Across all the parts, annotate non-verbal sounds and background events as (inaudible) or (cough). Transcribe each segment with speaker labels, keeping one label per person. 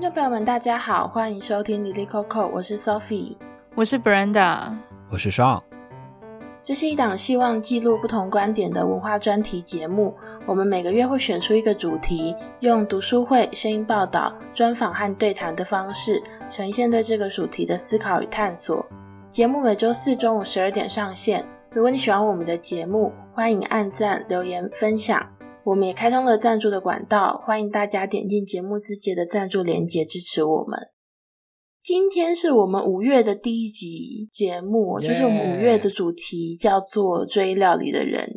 Speaker 1: 听众朋友们，大家好，欢迎收听 dli coco，我是 Sophie，
Speaker 2: 我是 Brenda，
Speaker 3: 我是 Sean。
Speaker 1: 这是一档希望记录不同观点的文化专题节目。我们每个月会选出一个主题，用读书会、声音报道、专访和对谈的方式，呈现对这个主题的思考与探索。节目每周四中午十二点上线。如果你喜欢我们的节目，欢迎按赞、留言、分享。我们也开通了赞助的管道，欢迎大家点进节目自介的赞助链接支持我们。今天是我们五月的第一集节目.就是我们五月的主题叫做“追料理的人”。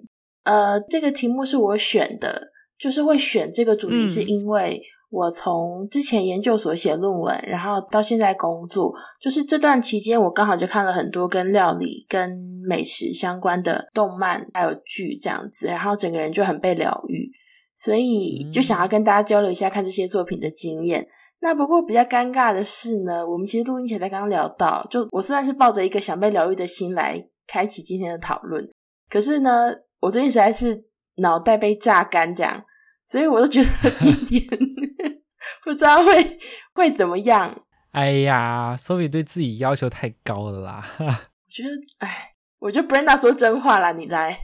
Speaker 1: 呃，这个题目是我选的，就是会选这个主题，是因为我从之前研究所写论文，然后到现在工作，就是这段期间，我刚好就看了很多跟料理、跟美食相关的动漫还有剧这样子，然后整个人就很被疗愈，所以就想要跟大家交流一下看这些作品的经验。那不过比较尴尬的是呢，我们其实录音前才刚刚聊到，就我虽然是抱着一个想被疗愈的心来开启今天的讨论，可是呢，我最近实在是脑袋被榨干这样，所以我都觉得今天。(laughs) 不知道会会怎么样？
Speaker 3: 哎呀，Sophie 对自己要求太高了啦！(laughs)
Speaker 1: 我觉得，哎，我觉得 Brenda 说真话啦，你来。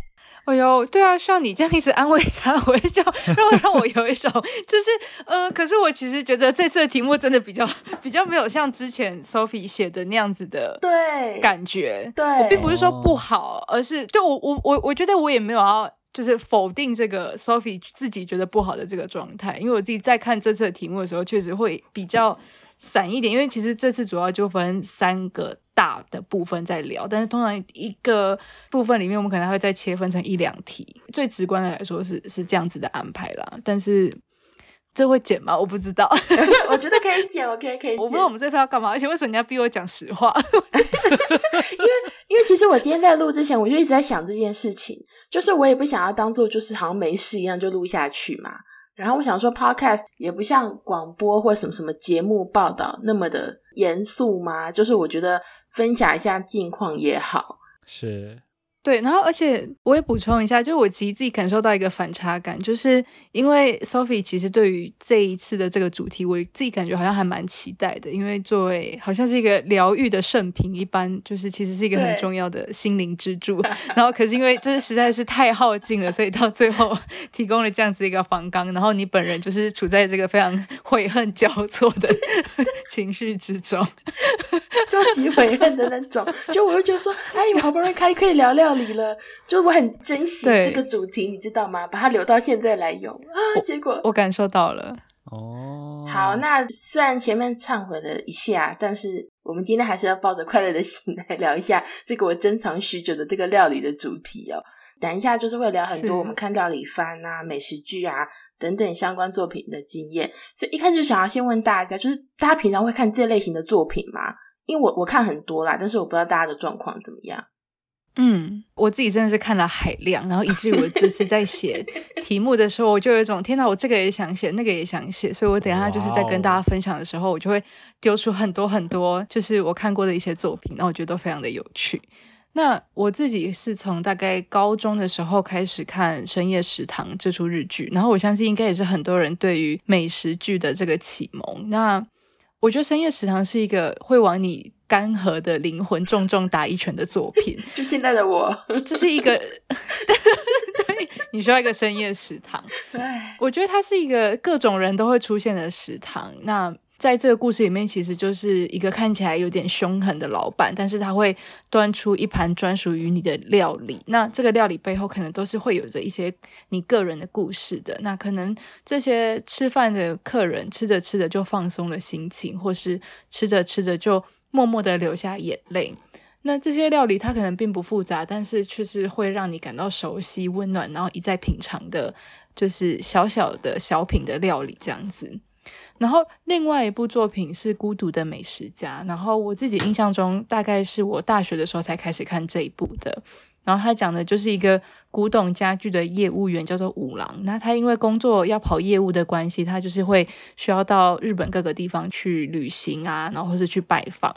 Speaker 2: 哎呦，对啊，像你这样一直安慰他，(laughs) 我就让让我有一种，就是呃，可是我其实觉得这次的题目真的比较比较没有像之前 Sophie 写的那样子的对感觉。
Speaker 1: 对，
Speaker 2: 我并不是说不好，而是就我我我我觉得我也没有要。就是否定这个 Sophie 自己觉得不好的这个状态，因为我自己在看这次的题目的时候，确实会比较散一点。因为其实这次主要就分三个大的部分在聊，但是通常一个部分里面，我们可能会再切分成一两题。最直观的来说是是这样子的安排啦，但是。这会剪吗？我不知道。(laughs)
Speaker 1: 我觉得可以剪，我可以可以剪。
Speaker 2: 我不知道我们这份要干嘛，而且为什么你要逼我讲实话？
Speaker 1: 因为因为其实我今天在录之前，我就一直在想这件事情，就是我也不想要当做就是好像没事一样就录下去嘛。然后我想说，Podcast 也不像广播或什么什么节目报道那么的严肃嘛，就是我觉得分享一下近况也好。
Speaker 3: 是。
Speaker 2: 对，然后而且我也补充一下，就我其实自己感受到一个反差感，就是因为 Sophie 其实对于这一次的这个主题，我自己感觉好像还蛮期待的，因为作为好像是一个疗愈的圣品一般，就是其实是一个很重要的心灵支柱。(laughs) 然后可是因为就是实在是太耗尽了，所以到最后 (laughs) 提供了这样子一个访纲，然后你本人就是处在这个非常悔恨交错的 (laughs) 情绪之中，
Speaker 1: 超级悔恨的那种。就我就觉得说，哎，我好不容易开可以聊聊。料理了，就我很珍惜这个主题，你知道吗？把它留到现在来用啊，结果
Speaker 2: 我，我感受到了
Speaker 3: 哦。
Speaker 1: 好，那虽然前面忏悔了一下，但是我们今天还是要抱着快乐的心来聊一下这个我珍藏许久的这个料理的主题哦。等一下就是会聊很多我们看料理番啊、美食剧啊等等相关作品的经验，所以一开始想要先问大家，就是大家平常会看这类型的作品吗？因为我我看很多啦，但是我不知道大家的状况怎么样。
Speaker 2: 嗯，我自己真的是看了海量，然后以至于我这次在写 (laughs) 题目的时候，我就有一种天哪，我这个也想写，那个也想写，所以我等一下就是在跟大家分享的时候，我就会丢出很多很多，就是我看过的一些作品，然后我觉得都非常的有趣。那我自己是从大概高中的时候开始看《深夜食堂》这出日剧，然后我相信应该也是很多人对于美食剧的这个启蒙。那我觉得《深夜食堂》是一个会往你。干涸的灵魂重重打一拳的作品，(laughs)
Speaker 1: 就现在的我，(laughs)
Speaker 2: 这是一个 (laughs) 对，你需要一个深夜食堂。我觉得它是一个各种人都会出现的食堂。那在这个故事里面，其实就是一个看起来有点凶狠的老板，但是他会端出一盘专属于你的料理。那这个料理背后可能都是会有着一些你个人的故事的。那可能这些吃饭的客人吃着吃着就放松了心情，或是吃着吃着就。默默的流下眼泪。那这些料理它可能并不复杂，但是却是会让你感到熟悉、温暖，然后一再品尝的，就是小小的小品的料理这样子。然后另外一部作品是《孤独的美食家》，然后我自己印象中大概是我大学的时候才开始看这一部的。然后他讲的就是一个古董家具的业务员，叫做五郎。那他因为工作要跑业务的关系，他就是会需要到日本各个地方去旅行啊，然后或是去拜访。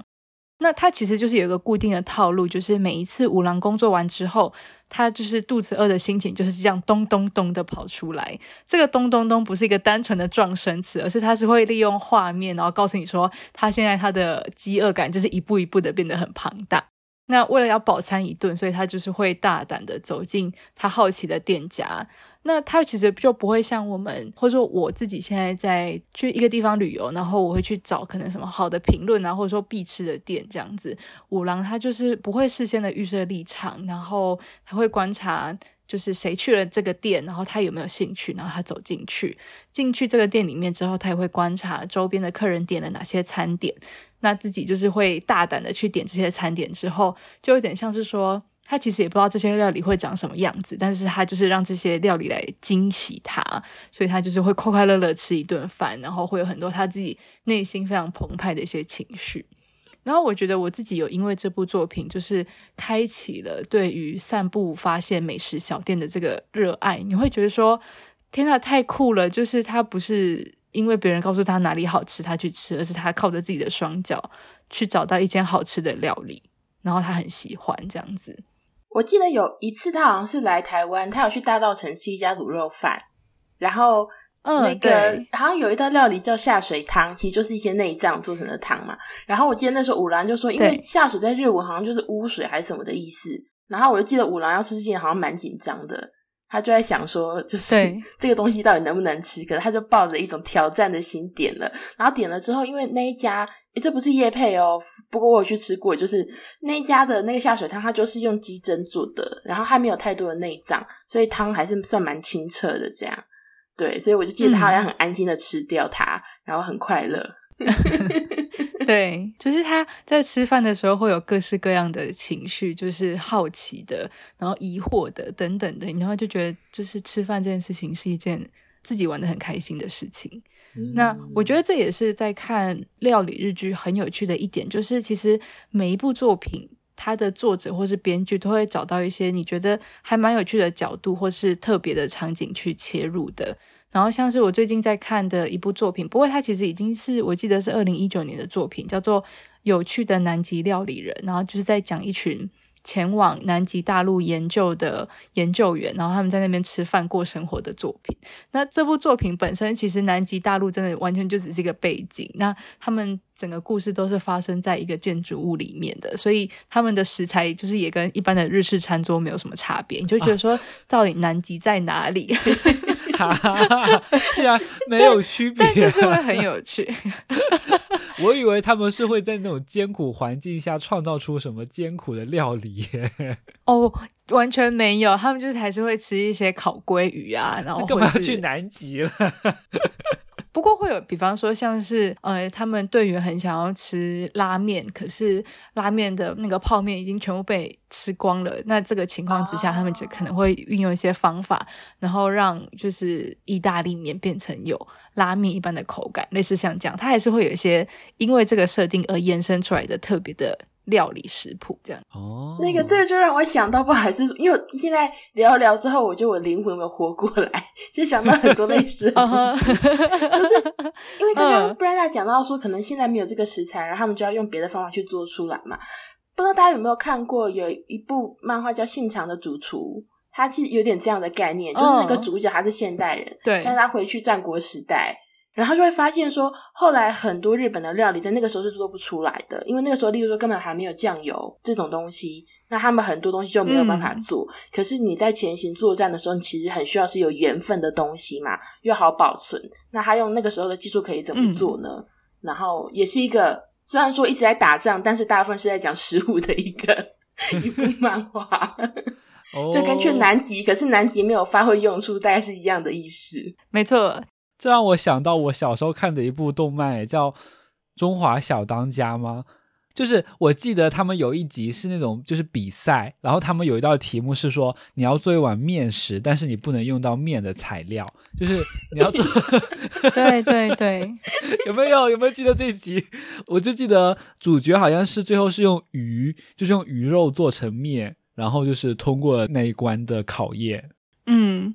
Speaker 2: 那他其实就是有一个固定的套路，就是每一次五郎工作完之后，他就是肚子饿的心情就是这样咚咚咚的跑出来。这个咚咚咚不是一个单纯的撞声词，而是他是会利用画面，然后告诉你说他现在他的饥饿感就是一步一步的变得很庞大。那为了要饱餐一顿，所以他就是会大胆的走进他好奇的店家。那他其实就不会像我们，或者说我自己现在在去一个地方旅游，然后我会去找可能什么好的评论啊，或者说必吃的店这样子。五郎他就是不会事先的预设立场，然后他会观察就是谁去了这个店，然后他有没有兴趣，然后他走进去。进去这个店里面之后，他也会观察周边的客人点了哪些餐点，那自己就是会大胆的去点这些餐点之后，就有点像是说。他其实也不知道这些料理会长什么样子，但是他就是让这些料理来惊喜他，所以他就是会快快乐乐吃一顿饭，然后会有很多他自己内心非常澎湃的一些情绪。然后我觉得我自己有因为这部作品，就是开启了对于散步发现美食小店的这个热爱。你会觉得说，天呐，太酷了！就是他不是因为别人告诉他哪里好吃他去吃，而是他靠着自己的双脚去找到一间好吃的料理，然后他很喜欢这样子。
Speaker 1: 我记得有一次，他好像是来台湾，他有去大道城吃一家卤肉饭，然后那个、嗯、好像有一道料理叫下水汤，其实就是一些内脏做成的汤嘛。然后我记得那时候五郎就说，因为下水在日文好像就是污水还是什么的意思。然后我就记得五郎要吃之前好像蛮紧张的。他就在想说，就是 (laughs) 这个东西到底能不能吃？可是他就抱着一种挑战的心点了。然后点了之后，因为那一家，诶，这不是叶配哦。不过我有去吃过，就是那一家的那个下水汤，它就是用鸡胗做的，然后还没有太多的内脏，所以汤还是算蛮清澈的。这样，对，所以我就记得他好像很安心的吃掉它，嗯、然后很快乐。(laughs) (laughs)
Speaker 2: 对，就是他在吃饭的时候会有各式各样的情绪，就是好奇的，然后疑惑的等等的，然后就觉得就是吃饭这件事情是一件自己玩的很开心的事情。嗯、那我觉得这也是在看料理日剧很有趣的一点，就是其实每一部作品，它的作者或是编剧都会找到一些你觉得还蛮有趣的角度，或是特别的场景去切入的。然后像是我最近在看的一部作品，不过它其实已经是我记得是二零一九年的作品，叫做《有趣的南极料理人》，然后就是在讲一群前往南极大陆研究的研究员，然后他们在那边吃饭过生活的作品。那这部作品本身其实南极大陆真的完全就只是一个背景，那他们整个故事都是发生在一个建筑物里面的，所以他们的食材就是也跟一般的日式餐桌没有什么差别，你就觉得说到底南极在哪里？
Speaker 3: 哈 (laughs) (laughs) 竟然没有区别，
Speaker 2: 但 (laughs) 就是会很有趣。(laughs)
Speaker 3: 我以为他们是会在那种艰苦环境下创造出什么艰苦的料理。
Speaker 2: 哦，完全没有，他们就是还是会吃一些烤鲑鱼啊，然后
Speaker 3: 干嘛要去南极了？
Speaker 2: 不过会有，比方说像是呃，他们队员很想要吃拉面，可是拉面的那个泡面已经全部被吃光了。那这个情况之下，他们就可能会运用一些方法，然后让就是意大利面变成有拉面一般的口感，类似像这样，它还是会有一些因为这个设定而延伸出来的特别的。料理食谱这样。
Speaker 3: 哦，
Speaker 1: 那个这个就让我想到，不好意思，因为我现在聊一聊之后，我觉得我灵魂有没有活过来，就想到很多类似的东西，(laughs) 就是因为刚刚 Brenda 讲到说，可能现在没有这个食材，然后他们就要用别的方法去做出来嘛。不知道大家有没有看过，有一部漫画叫《信长的主厨》，它其实有点这样的概念，就是那个主角他是现代人，
Speaker 2: 对，
Speaker 1: 但是他回去战国时代。然后就会发现说，后来很多日本的料理在那个时候是做不出来的，因为那个时候，例如说根本还没有酱油这种东西，那他们很多东西就没有办法做。嗯、可是你在前行作战的时候，你其实很需要是有盐分的东西嘛，又好保存。那他用那个时候的技术可以怎么做呢？嗯、然后也是一个虽然说一直在打仗，但是大部分是在讲食物的一个 (laughs) 一部漫画，(laughs) 就跟去南极，可是南极没有发挥用处，大概是一样的意思。
Speaker 2: 没错。
Speaker 3: 这让我想到我小时候看的一部动漫，叫《中华小当家》吗？就是我记得他们有一集是那种就是比赛，然后他们有一道题目是说你要做一碗面食，但是你不能用到面的材料，就是你要做。(laughs) (laughs)
Speaker 2: 对对对，
Speaker 3: 有没有有没有记得这一集？我就记得主角好像是最后是用鱼，就是用鱼肉做成面，然后就是通过那一关的考验。
Speaker 2: 嗯。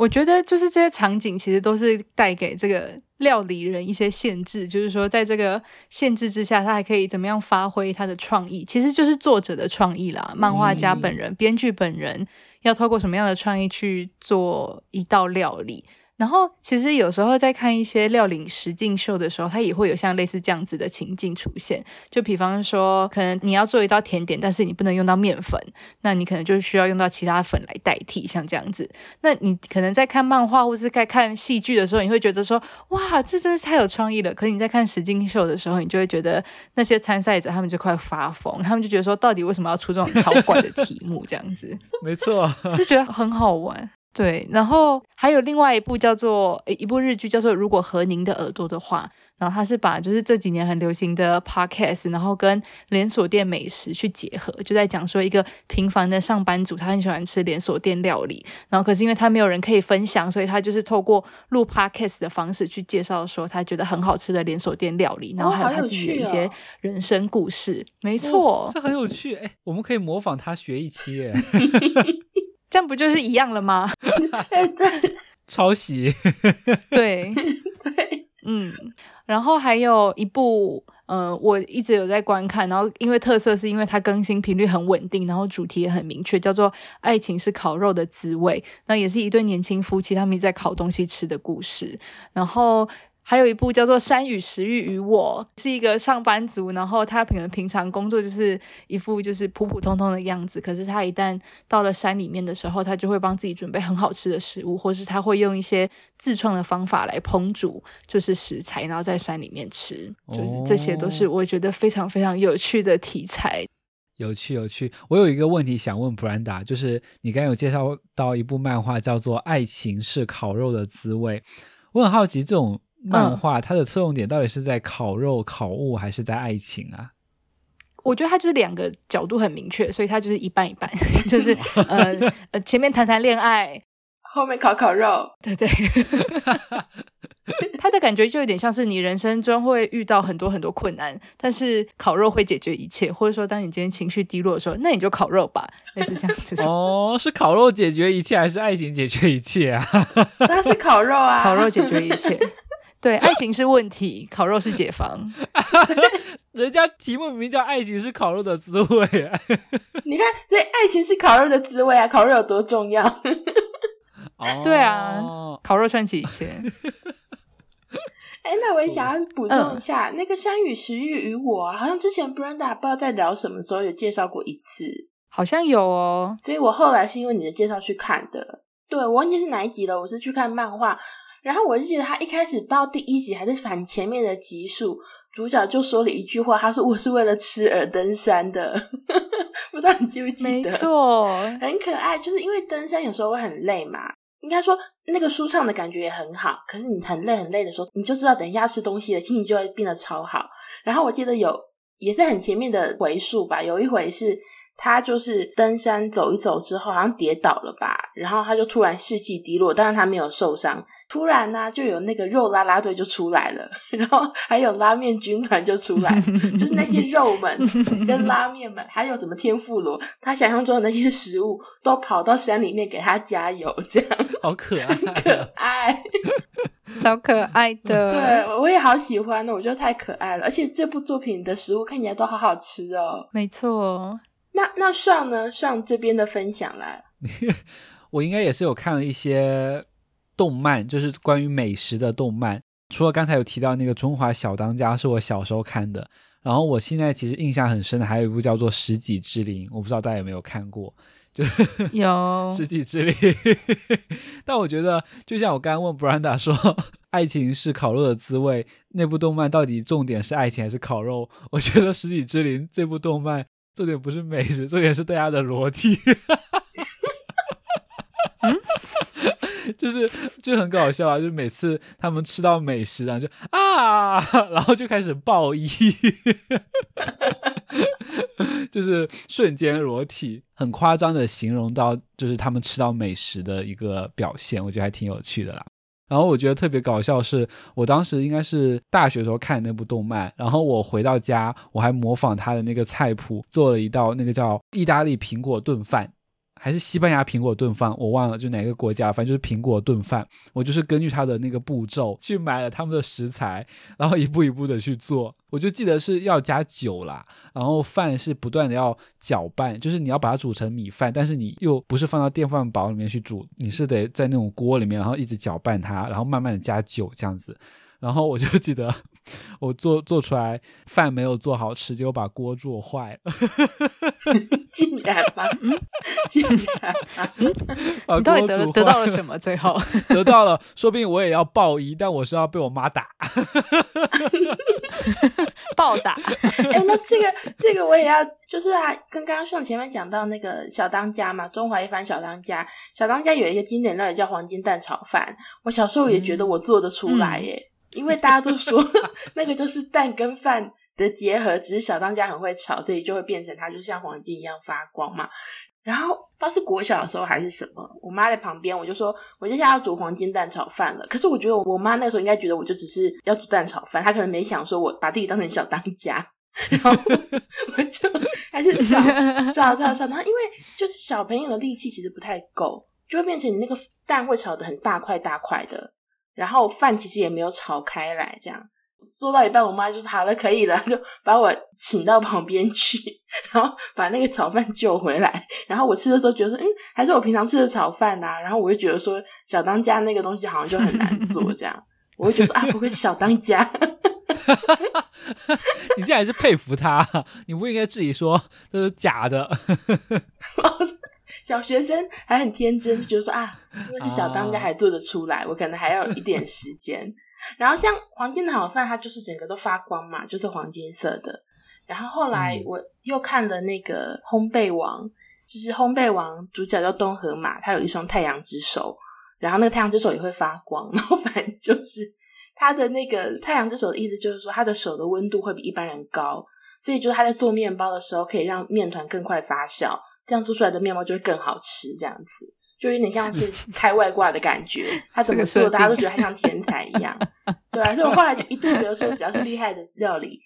Speaker 2: 我觉得就是这些场景其实都是带给这个料理人一些限制，就是说在这个限制之下，他还可以怎么样发挥他的创意？其实就是作者的创意啦，漫画家本人、编剧本人要透过什么样的创意去做一道料理。然后，其实有时候在看一些料理实境秀的时候，它也会有像类似这样子的情境出现。就比方说，可能你要做一道甜点，但是你不能用到面粉，那你可能就需要用到其他粉来代替，像这样子。那你可能在看漫画或是在看戏剧的时候，你会觉得说，哇，这真是太有创意了。可是你在看实境秀的时候，你就会觉得那些参赛者他们就快发疯，他们就觉得说，到底为什么要出这种超怪的题目？这样子，
Speaker 3: 没错，
Speaker 2: 就觉得很好玩。对，然后还有另外一部叫做一部日剧，叫做《如果和您的耳朵的话》，然后它是把就是这几年很流行的 podcast，然后跟连锁店美食去结合，就在讲说一个平凡的上班族，他很喜欢吃连锁店料理，然后可是因为他没有人可以分享，所以他就是透过录 podcast 的方式去介绍说他觉得很好吃的连锁店料理，然后还有他自己的一些人生故事。哦哦、没错，
Speaker 3: 这很有趣，哎，我们可以模仿他学一期，哎。(laughs)
Speaker 2: 这样不就是一样了吗？(laughs)
Speaker 1: 对，
Speaker 3: 抄袭。(laughs)
Speaker 2: 对 (laughs)
Speaker 1: 对，
Speaker 2: 嗯，然后还有一部，呃，我一直有在观看，然后因为特色是因为它更新频率很稳定，然后主题也很明确，叫做《爱情是烤肉的滋味》，那也是一对年轻夫妻他们一直在烤东西吃的故事，然后。还有一部叫做《山与食欲与我》，是一个上班族，然后他可能平常工作就是一副就是普普通通的样子，可是他一旦到了山里面的时候，他就会帮自己准备很好吃的食物，或是他会用一些自创的方法来烹煮，就是食材，然后在山里面吃，就是这些都是我觉得非常非常有趣的题材。
Speaker 3: 有趣有趣，我有一个问题想问布兰达，就是你刚刚有介绍到一部漫画叫做《爱情是烤肉的滋味》，我很好奇这种。漫画它的侧重点到底是在烤肉、烤物，还是在爱情啊？
Speaker 2: 我觉得它就是两个角度很明确，所以它就是一半一半，(laughs) 就是呃 (laughs) 呃，前面谈谈恋爱，
Speaker 1: 后面烤烤肉，
Speaker 2: 对对。(laughs) 他的感觉就有点像是你人生中会遇到很多很多困难，但是烤肉会解决一切，或者说当你今天情绪低落的时候，那你就烤肉吧，类似这样子。
Speaker 3: 哦，是烤肉解决一切，还是爱情解决一切啊？
Speaker 1: 当然是烤肉啊，
Speaker 2: 烤肉解决一切。对，爱情是问题，(laughs) 烤肉是解放。(laughs)
Speaker 3: 人家题目明明叫“爱情是烤肉的滋味”，(laughs)
Speaker 1: 你看，所以爱情是烤肉的滋味啊！烤肉有多重要？
Speaker 3: 哦，
Speaker 2: 对啊，烤肉串起一切。
Speaker 1: 哎，那我也想要补充一下，嗯、那个《山与食欲与我》，好像之前 Brenda 不知道在聊什么时候有介绍过一次，
Speaker 2: 好像有哦。
Speaker 1: 所以我后来是因为你的介绍去看的。对，我忘记是哪一集了，我是去看漫画。然后我就记得他一开始不知道第一集还是反前面的集数，主角就说了一句话，他说：“我是为了吃而登山的。(laughs) ”不知道你记不记得？
Speaker 2: 没错，(laughs)
Speaker 1: 很可爱。就是因为登山有时候会很累嘛，应该说那个舒畅的感觉也很好。可是你很累很累的时候，你就知道等一下吃东西了，心情就会变得超好。然后我记得有也是很前面的回数吧，有一回是。他就是登山走一走之后，好像跌倒了吧，然后他就突然士气低落，但是他没有受伤。突然呢、啊，就有那个肉拉拉队就出来了，(laughs) 然后还有拉面军团就出来，就是那些肉们 (laughs) 跟拉面们，还有什么天妇罗，他想象中的那些食物都跑到山里面给他加油，这样
Speaker 3: 好可爱，
Speaker 1: 可爱，(laughs)
Speaker 2: 超可爱的。
Speaker 1: 对，我也好喜欢呢，我觉得太可爱了，而且这部作品的食物看起来都好好吃哦。
Speaker 2: 没错。
Speaker 1: 那那上呢？上这边的分享来，(laughs)
Speaker 3: 我应该也是有看了一些动漫，就是关于美食的动漫。除了刚才有提到那个《中华小当家》是我小时候看的，然后我现在其实印象很深的还有一部叫做《食戟之灵》，我不知道大家有没有看过？就
Speaker 2: 有 (laughs)《
Speaker 3: 食戟之灵》，(laughs) 但我觉得就像我刚刚问布兰达说，爱情是烤肉的滋味，那部动漫到底重点是爱情还是烤肉？我觉得《食戟之灵》这部动漫。重点不是美食，重点是大家的裸体，
Speaker 2: 嗯，(laughs)
Speaker 3: 就是就很搞笑啊！就每次他们吃到美食啊，就啊，(laughs) 然后就开始爆衣，(laughs) 就是瞬间裸体，很夸张的形容到就是他们吃到美食的一个表现，我觉得还挺有趣的啦。然后我觉得特别搞笑是，我当时应该是大学时候看那部动漫，然后我回到家，我还模仿他的那个菜谱，做了一道那个叫意大利苹果炖饭，还是西班牙苹果炖饭，我忘了就哪个国家，反正就是苹果炖饭。我就是根据他的那个步骤去买了他们的食材，然后一步一步的去做。我就记得是要加酒啦，然后饭是不断的要搅拌，就是你要把它煮成米饭，但是你又不是放到电饭煲里面去煮，你是得在那种锅里面，然后一直搅拌它，然后慢慢的加酒这样子。然后我就记得，我做做出来饭没有做好吃，结果把锅做坏了。(laughs)
Speaker 1: 竟然吧，嗯，竟然吧，
Speaker 2: 嗯，你到底得得到了什么？最后 (laughs)
Speaker 3: 得到了，说不定我也要报一，但我是要被我妈打。(laughs)
Speaker 2: 暴打。
Speaker 1: 哎，那这个这个我也要，就是啊，跟刚刚像前面讲到那个小当家嘛，中华一番小当家，小当家有一个经典料理叫黄金蛋炒饭，我小时候也觉得我做得出来耶。嗯嗯因为大家都说那个就是蛋跟饭的结合，只是小当家很会炒，所以就会变成它就像黄金一样发光嘛。然后不知道是国小的时候还是什么，我妈在旁边，我就说我接下来要煮黄金蛋炒饭了。可是我觉得我妈那时候应该觉得我就只是要煮蛋炒饭，她可能没想说我把自己当成小当家，然后 (laughs) 我就还是炒炒炒炒。然后因为就是小朋友的力气其实不太够，就会变成你那个蛋会炒得很大块大块的。然后饭其实也没有炒开来，这样做到一半，我妈就说好了，可以了，就把我请到旁边去，然后把那个炒饭救回来。然后我吃的时候觉得说，嗯，还是我平常吃的炒饭呐、啊。然后我就觉得说，小当家那个东西好像就很难做，这样，(laughs) 我就觉得说啊，不会是小当家。(laughs)
Speaker 3: 你竟然是佩服他，你不应该自己说这是假的。(laughs)
Speaker 1: 小学生还很天真，就觉得说啊，因为是小当家还做得出来，我可能还要有一点时间。然后像黄金的好饭，它就是整个都发光嘛，就是黄金色的。然后后来我又看了那个烘焙王，就是烘焙王主角叫东河马，他有一双太阳之手，然后那个太阳之手也会发光。然后反正就是他的那个太阳之手的意思，就是说他的手的温度会比一般人高，所以就是他在做面包的时候，可以让面团更快发酵。这样做出来的面包就会更好吃，这样子就有点像是开外挂的感觉。他怎么做，大家都觉得他像天才一样，对啊。所以我后来就一度觉得说，只要是厉害的料理，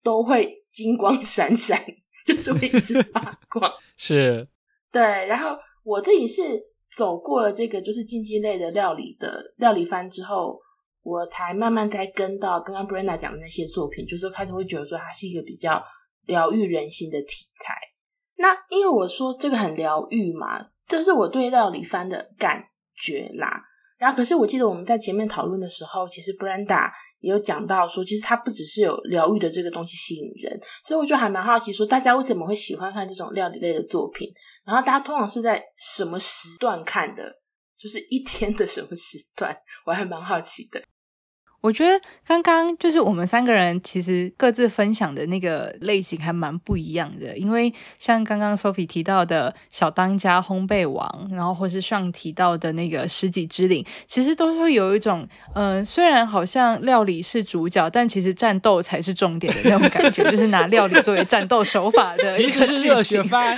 Speaker 1: 都会金光闪闪，就是会一直发光。(laughs)
Speaker 3: 是，
Speaker 1: 对。然后我自己是走过了这个就是竞技类的料理的料理番之后，我才慢慢才跟到刚刚 Brenda 讲的那些作品，就是开始会觉得说，它是一个比较疗愈人心的题材。那因为我说这个很疗愈嘛，这是我对料理番的感觉啦。然后可是我记得我们在前面讨论的时候，其实 Brenda 也有讲到说，其实它不只是有疗愈的这个东西吸引人，所以我就还蛮好奇说，大家为什么会喜欢看这种料理类的作品？然后大家通常是在什么时段看的？就是一天的什么时段？我还蛮好奇的。
Speaker 2: 我觉得刚刚就是我们三个人其实各自分享的那个类型还蛮不一样的，因为像刚刚 Sophie 提到的小当家、烘焙王，然后或是上提到的那个食戟之灵，其实都是会有一种，嗯、呃，虽然好像料理是主角，但其实战斗才是重点的那种感觉，就是拿料理作为战斗手法的一个剧情。其实是热血番。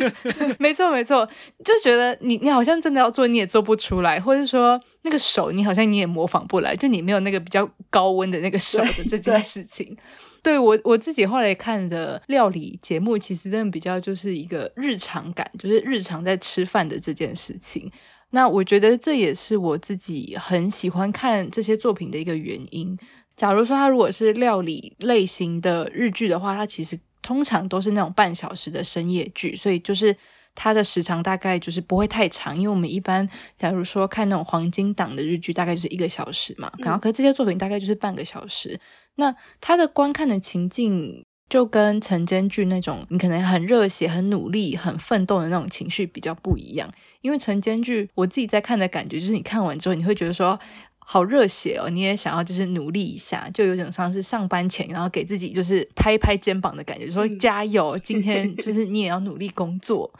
Speaker 2: (laughs) 没错没错，就觉得你你好像真的要做你也做不出来，或者说那个手你好像你也模仿不来，就你没有那个。比较高温的那个手的这件事情，(laughs) 对，对我我自己后来看的料理节目，其实真的比较就是一个日常感，就是日常在吃饭的这件事情。那我觉得这也是我自己很喜欢看这些作品的一个原因。假如说它如果是料理类型的日剧的话，它其实通常都是那种半小时的深夜剧，所以就是。它的时长大概就是不会太长，因为我们一般假如说看那种黄金档的日剧，大概就是一个小时嘛。然后，可是这些作品大概就是半个小时。那它的观看的情境就跟晨间剧那种，你可能很热血、很努力、很奋斗的那种情绪比较不一样。因为晨间剧，我自己在看的感觉就是，你看完之后你会觉得说好热血哦，你也想要就是努力一下，就有点像是上班前，然后给自己就是拍一拍肩膀的感觉，说加油，今天就是你也要努力工作。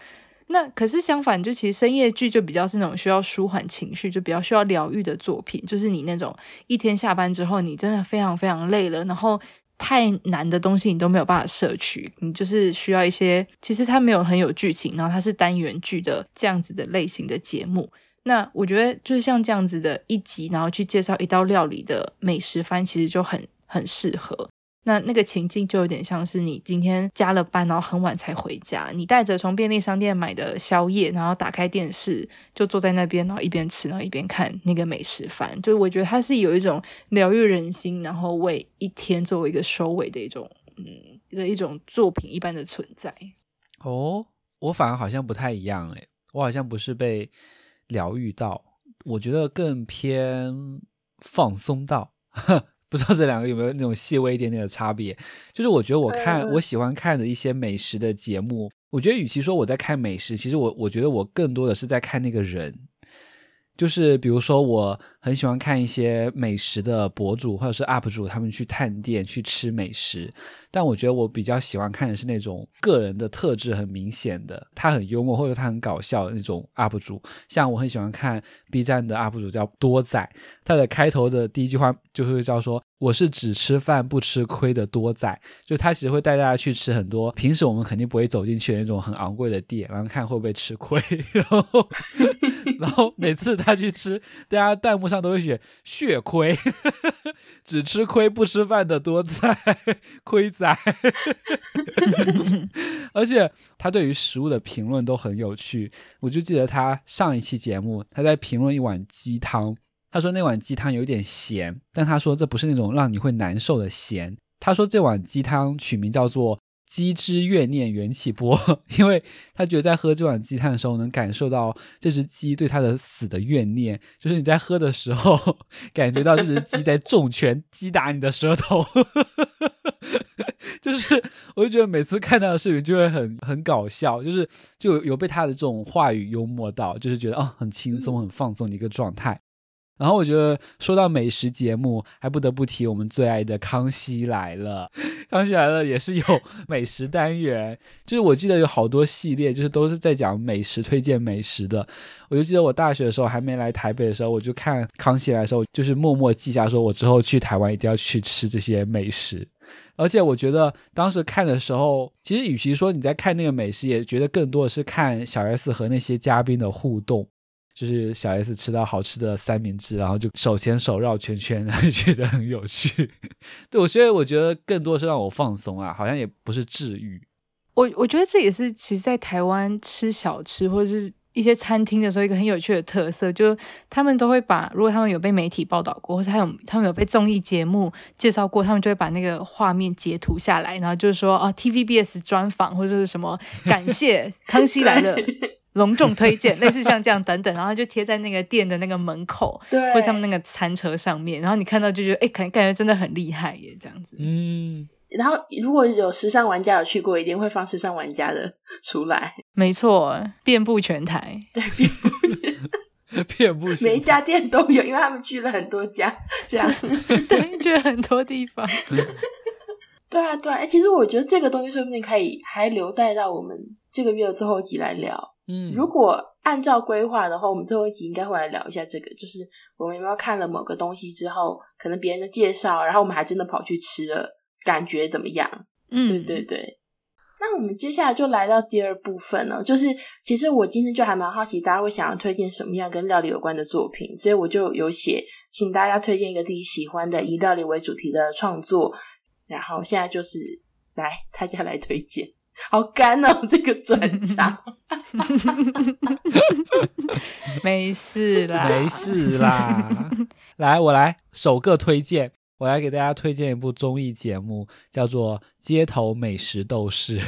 Speaker 2: 那可是相反，就其实深夜剧就比较是那种需要舒缓情绪，就比较需要疗愈的作品。就是你那种一天下班之后，你真的非常非常累了，然后太难的东西你都没有办法摄取，你就是需要一些。其实它没有很有剧情，然后它是单元剧的这样子的类型的节目。那我觉得就是像这样子的一集，然后去介绍一道料理的美食番，其实就很很适合。那那个情境就有点像是你今天加了班，然后很晚才回家，你带着从便利商店买的宵夜，然后打开电视，就坐在那边，然后一边吃，然后一边看那个美食番。就我觉得它是有一种疗愈人心，然后为一天作为一个收尾的一种，嗯，的一种作品一般的存在。
Speaker 3: 哦，我反而好像不太一样诶，我好像不是被疗愈到，我觉得更偏放松到。(laughs) 不知道这两个有没有那种细微一点点的差别？就是我觉得我看我喜欢看的一些美食的节目，我觉得与其说我在看美食，其实我我觉得我更多的是在看那个人。就是比如说，我很喜欢看一些美食的博主或者是 UP 主，他们去探店去吃美食。但我觉得我比较喜欢看的是那种个人的特质很明显的，他很幽默或者他很搞笑的那种 UP 主。像我很喜欢看 B 站的 UP 主叫多仔，他的开头的第一句话就是叫说。我是只吃饭不吃亏的多仔，就他其实会带大家去吃很多平时我们肯定不会走进去的那种很昂贵的店，然后看会不会吃亏。(laughs) 然后，(laughs) 然后每次他去吃，大家弹幕上都会写血亏，(laughs) 只吃亏不吃饭的多灾，(laughs) 亏仔。而且他对于食物的评论都很有趣，我就记得他上一期节目，他在评论一碗鸡汤。他说那碗鸡汤有点咸，但他说这不是那种让你会难受的咸。他说这碗鸡汤取名叫做“鸡之怨念缘起波”，(laughs) 因为他觉得在喝这碗鸡汤的时候，能感受到这只鸡对他的死的怨念，就是你在喝的时候，(laughs) 感觉到这只鸡在重拳击打你的舌头。(laughs) 就是我就觉得每次看到的视频就会很很搞笑，就是就有被他的这种话语幽默到，就是觉得哦很轻松很放松的一个状态。然后我觉得说到美食节目，还不得不提我们最爱的《康熙来了》。《康熙来了》也是有 (laughs) 美食单元，就是我记得有好多系列，就是都是在讲美食、推荐美食的。我就记得我大学的时候还没来台北的时候，我就看《康熙来》的时候，就是默默记下说，我之后去台湾一定要去吃这些美食。而且我觉得当时看的时候，其实与其说你在看那个美食，也觉得更多的是看小 S 和那些嘉宾的互动。就是小 S 吃到好吃的三明治，然后就手牵手绕圈圈，(laughs) 觉得很有趣。(laughs) 对，我所以我觉得更多是让我放松啊，好像也不是治愈。
Speaker 2: 我我觉得这也是其实，在台湾吃小吃或者是一些餐厅的时候，一个很有趣的特色，就他们都会把，如果他们有被媒体报道过，或者他有他们有被综艺节目介绍过，他们就会把那个画面截图下来，然后就是说啊，TVBS 专访或者是什么感谢康熙来了。隆重推荐，类似像这样等等，然后就贴在那个店的那个门口，(laughs) 对，或者他们那个餐车上面，然后你看到就觉得，哎，感感觉真的很厉害耶，这样子。
Speaker 1: 嗯，然后如果有时尚玩家有去过，一定会放时尚玩家的出来。
Speaker 2: 没错，遍布全台，
Speaker 1: 对，遍布，(laughs)
Speaker 3: 遍布，
Speaker 1: 每一家店都有，因为他们去了很多家，这样，(laughs)
Speaker 2: 对，去了很多地方。
Speaker 1: 对啊，对啊，哎，其实我觉得这个东西说不定可以还留待到我们这个月的最后一集来聊。嗯，如果按照规划的话，我们最后一集应该会来聊一下这个，就是我们有没有看了某个东西之后，可能别人的介绍，然后我们还真的跑去吃了，感觉怎么样？嗯，对对对。那我们接下来就来到第二部分了，就是其实我今天就还蛮好奇，大家会想要推荐什么样跟料理有关的作品，所以我就有写，请大家推荐一个自己喜欢的以料理为主题的创作，然后现在就是来大家来推荐。好干哦，这个转 (laughs) 场。(laughs)
Speaker 2: 没事啦，
Speaker 3: 没事啦。(laughs) 来，我来首个推荐，我来给大家推荐一部综艺节目，叫做《街头美食斗士》。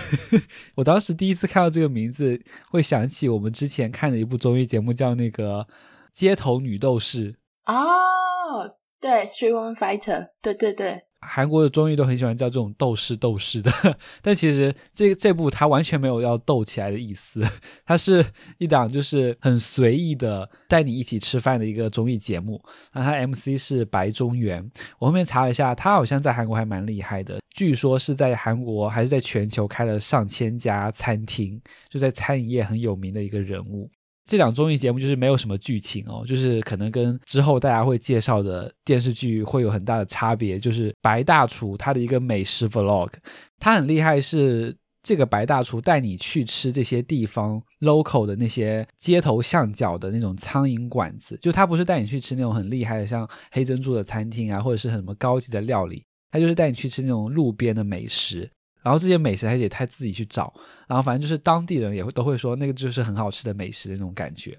Speaker 3: 我当时第一次看到这个名字，会想起我们之前看的一部综艺节目，叫那个《街头女斗士》。
Speaker 1: 哦，对，Street Woman Fighter，对对对。
Speaker 3: 韩国的综艺都很喜欢叫这种斗士斗士的，(laughs) 但其实这这部它完全没有要斗起来的意思，(laughs) 它是一档就是很随意的带你一起吃饭的一个综艺节目。那它 MC 是白中原，我后面查了一下，他好像在韩国还蛮厉害的，据说是在韩国还是在全球开了上千家餐厅，就在餐饮业很有名的一个人物。这档综艺节目就是没有什么剧情哦，就是可能跟之后大家会介绍的电视剧会有很大的差别。就是白大厨他的一个美食 vlog，他很厉害，是这个白大厨带你去吃这些地方 local 的那些街头巷角的那种苍蝇馆子，就他不是带你去吃那种很厉害的像黑珍珠的餐厅啊，或者是很什么高级的料理，他就是带你去吃那种路边的美食，然后这些美食还得他自己去找，然后反正就是当地人也会都会说那个就是很好吃的美食的那种感觉。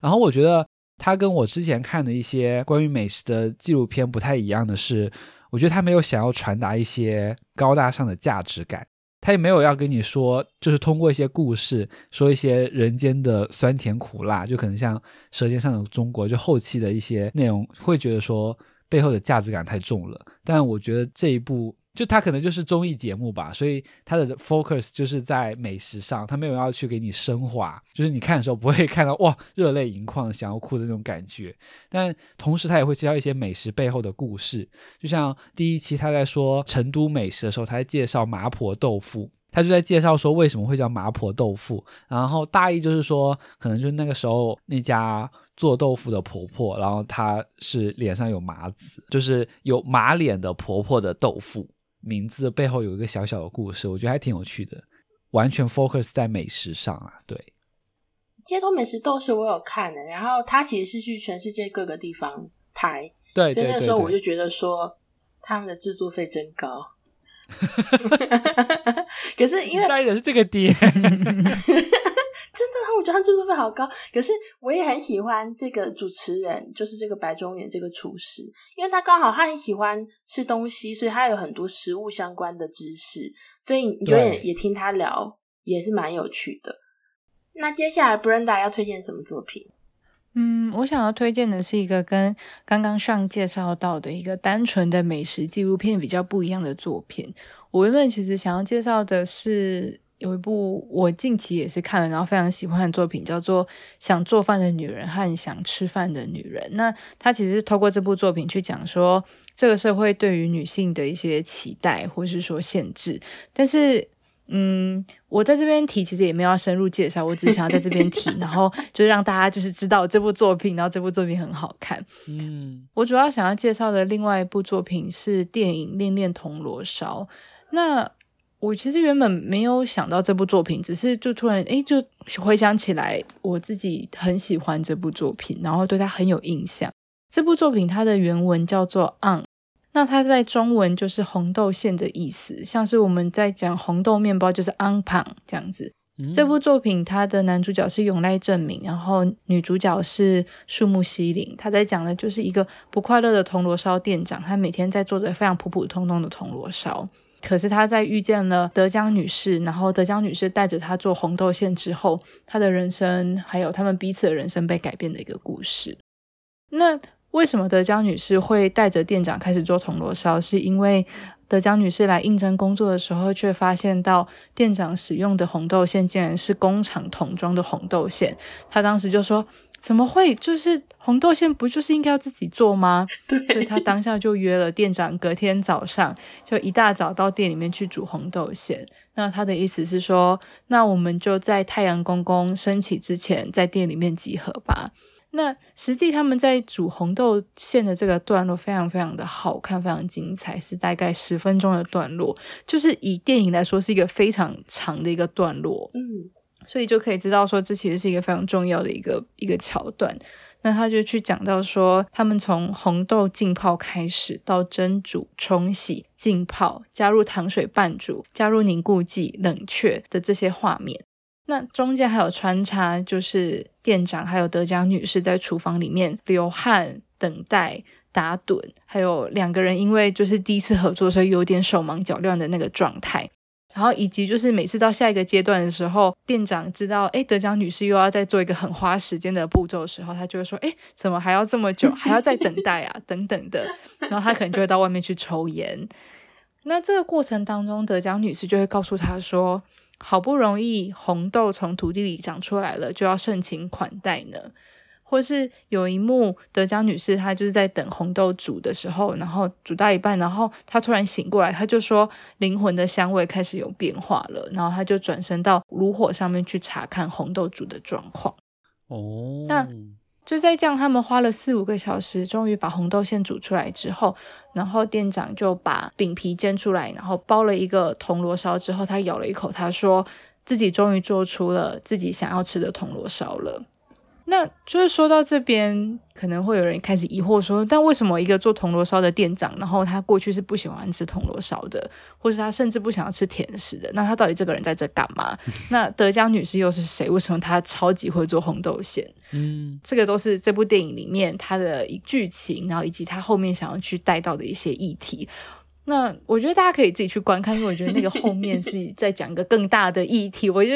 Speaker 3: 然后我觉得他跟我之前看的一些关于美食的纪录片不太一样的是，我觉得他没有想要传达一些高大上的价值感。他也没有要跟你说，就是通过一些故事说一些人间的酸甜苦辣，就可能像《舌尖上的中国》就后期的一些内容，会觉得说背后的价值感太重了。但我觉得这一部。就他可能就是综艺节目吧，所以他的 focus 就是在美食上，他没有要去给你升华，就是你看的时候不会看到 (laughs) 哇热泪盈眶、想要哭的那种感觉。但同时，他也会介绍一些美食背后的故事，就像第一期他在说成都美食的时候，他在介绍麻婆豆腐。他就在介绍说为什么会叫麻婆豆腐，然后大意就是说，可能就是那个时候那家做豆腐的婆婆，然后她是脸上有麻子，就是有马脸的婆婆的豆腐，名字背后有一个小小的故事，我觉得还挺有趣的，完全 focus 在美食上啊。对，
Speaker 1: 街头美食斗士我有看的，然后他其实是去全世界各个地方拍，
Speaker 3: 对，
Speaker 1: 所以那时候我就觉得说他们的制作费真高。(laughs) (laughs) 可是因为
Speaker 3: 在意的是这个点，(laughs) 真
Speaker 1: 的，我觉得他制作费好高。可是我也很喜欢这个主持人，就是这个白中原这个厨师，因为他刚好他很喜欢吃东西，所以他有很多食物相关的知识，所以你觉得也，也听他聊也是蛮有趣的。那接下来 Brenda 要推荐什么作品？
Speaker 2: 嗯，我想要推荐的是一个跟刚刚上介绍到的一个单纯的美食纪录片比较不一样的作品。我原本其实想要介绍的是有一部我近期也是看了，然后非常喜欢的作品，叫做《想做饭的女人和想吃饭的女人》。那他其实是透过这部作品去讲说这个社会对于女性的一些期待或是说限制，但是。嗯，我在这边提其实也没有要深入介绍，我只是想要在这边提，(laughs) 然后就让大家就是知道这部作品，然后这部作品很好看。嗯，我主要想要介绍的另外一部作品是电影《恋恋铜锣烧》。那我其实原本没有想到这部作品，只是就突然诶就回想起来我自己很喜欢这部作品，然后对它很有印象。这部作品它的原文叫做《On》。那它在中文就是红豆馅的意思，像是我们在讲红豆面包就是 ongpang 这样子。嗯、这部作品它的男主角是永濑正明，然后女主角是树木希林。他在讲的就是一个不快乐的铜锣烧店长，他每天在做着非常普普通通的铜锣烧。可是他在遇见了德江女士，然后德江女士带着他做红豆馅之后，他的人生还有他们彼此的人生被改变的一个故事。那。为什么德江女士会带着店长开始做铜锣烧？是因为德江女士来应征工作的时候，却发现到店长使用的红豆馅竟然是工厂桶装的红豆馅。她当时就说：“怎么会？就是红豆馅不就是应该要自己做吗？”对。所以她当下就约了店长，隔天早上就一大早到店里面去煮红豆馅。那她的意思是说：“那我们就在太阳公公升起之前，在店里面集合吧。”那实际他们在煮红豆馅的这个段落非常非常的好看，非常精彩，是大概十分钟的段落，就是以电影来说是一个非常长的一个段落，嗯，所以就可以知道说这其实是一个非常重要的一个一个桥段。那他就去讲到说，他们从红豆浸泡开始，到蒸煮、冲洗、浸泡，加入糖水拌煮，加入凝固剂、冷却的这些画面。那中间还有穿插，就是店长还有德江女士在厨房里面流汗、等待、打盹，还有两个人因为就是第一次合作，所以有点手忙脚乱的那个状态。然后以及就是每次到下一个阶段的时候，店长知道，诶，德江女士又要再做一个很花时间的步骤的时候，他就会说，诶，怎么还要这么久，还要再等待啊，(laughs) 等等的。然后他可能就会到外面去抽烟。那这个过程当中，德江女士就会告诉他说。好不容易红豆从土地里长出来了，就要盛情款待呢。或是有一幕，德江女士她就是在等红豆煮的时候，然后煮到一半，然后她突然醒过来，她就说灵魂的香味开始有变化了，然后她就转身到炉火上面去查看红豆煮的状况。哦，那。就在这样，他们花了四五个小时，终于把红豆馅煮出来之后，然后店长就把饼皮煎出来，然后包了一个铜锣烧之后，他咬了一口，他说自己终于做出了自己想要吃的铜锣烧了。那就是说到这边，可能会有人开始疑惑说，但为什么一个做铜锣烧的店长，然后他过去是不喜欢吃铜锣烧的，或是他甚至不想要吃甜食的？那他到底这个人在这干嘛？(laughs) 那德江女士又是谁？为什么她超级会做红豆馅？嗯，这个都是这部电影里面它的剧情，然后以及他后面想要去带到的一些议题。那我觉得大家可以自己去观看，因为我觉得那个后面是 (laughs) 在讲一个更大的议题，我就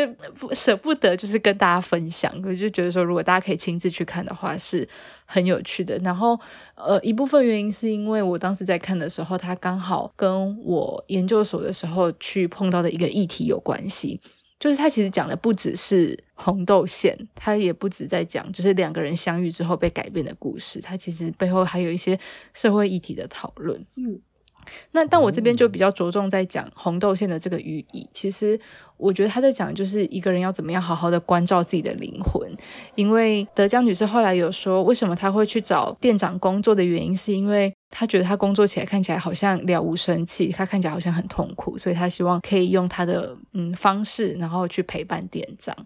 Speaker 2: 舍不得就是跟大家分享，我就觉得说如果大家可以亲自去看的话是很有趣的。然后呃一部分原因是因为我当时在看的时候，它刚好跟我研究所的时候去碰到的一个议题有关系，就是他其实讲的不只是红豆馅，他也不止在讲就是两个人相遇之后被改变的故事，他其实背后还有一些社会议题的讨论，嗯。那但我这边就比较着重在讲红豆馅的这个寓意。其实我觉得他在讲就是一个人要怎么样好好的关照自己的灵魂。因为德江女士后来有说，为什么她会去找店长工作的原因，是因为她觉得她工作起来看起来好像了无生气，她看起来好像很痛苦，所以她希望可以用她的嗯方式，然后去陪伴店长。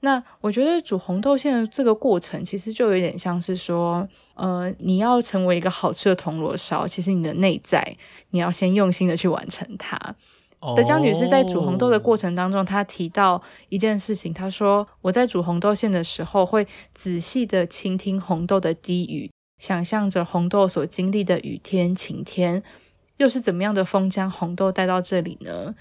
Speaker 2: 那我觉得煮红豆馅的这个过程，其实就有点像是说，呃，你要成为一个好吃的铜锣烧，其实你的内在，你要先用心的去完成它。Oh. 德江女士在煮红豆的过程当中，她提到一件事情，她说：“我在煮红豆馅的时候，会仔细的倾听红豆的低语，想象着红豆所经历的雨天、晴天，又是怎么样的风将红豆带到这里呢？”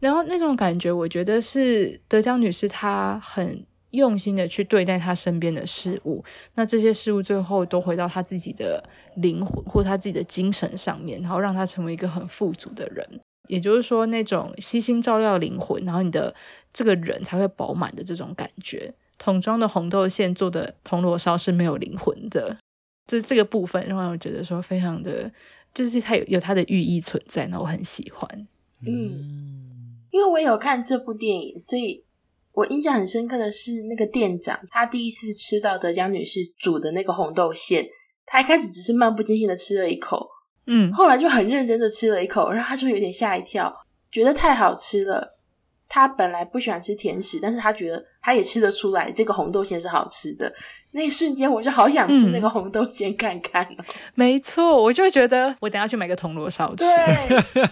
Speaker 2: 然后那种感觉，我觉得是德江女士她很用心的去对待她身边的事物，那这些事物最后都回到她自己的灵魂或她自己的精神上面，然后让她成为一个很富足的人。也就是说，那种悉心照料灵魂，然后你的这个人才会饱满的这种感觉。桶装的红豆馅做的铜锣烧是没有灵魂的，就是这个部分让我觉得说非常的，就是它有有它的寓意存在，那我很喜欢。
Speaker 1: 嗯。因为我有看这部电影，所以我印象很深刻的是那个店长，他第一次吃到德江女士煮的那个红豆馅，他一开始只是漫不经心的吃了一口，嗯，后来就很认真的吃了一口，然后他就有点吓一跳，觉得太好吃了。他本来不喜欢吃甜食，但是他觉得他也吃得出来这个红豆馅是好吃的。那一瞬间，我就好想吃那个红豆馅看看哦。
Speaker 2: 没错，我就觉得我等下去买个铜锣烧吃。
Speaker 1: 对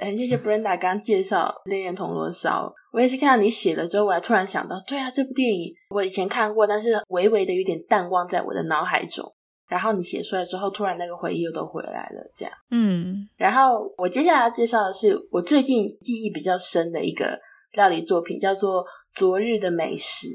Speaker 1: 很 (laughs) 谢谢 Brenda 刚介绍《恋人铜锣烧》，我也是看到你写了之后，我还突然想到，对啊，这部电影我以前看过，但是微微的有点淡忘在我的脑海中。然后你写出来之后，突然那个回忆又都回来了，这样。嗯。然后我接下来要介绍的是我最近记忆比较深的一个料理作品，叫做《昨日的美食》。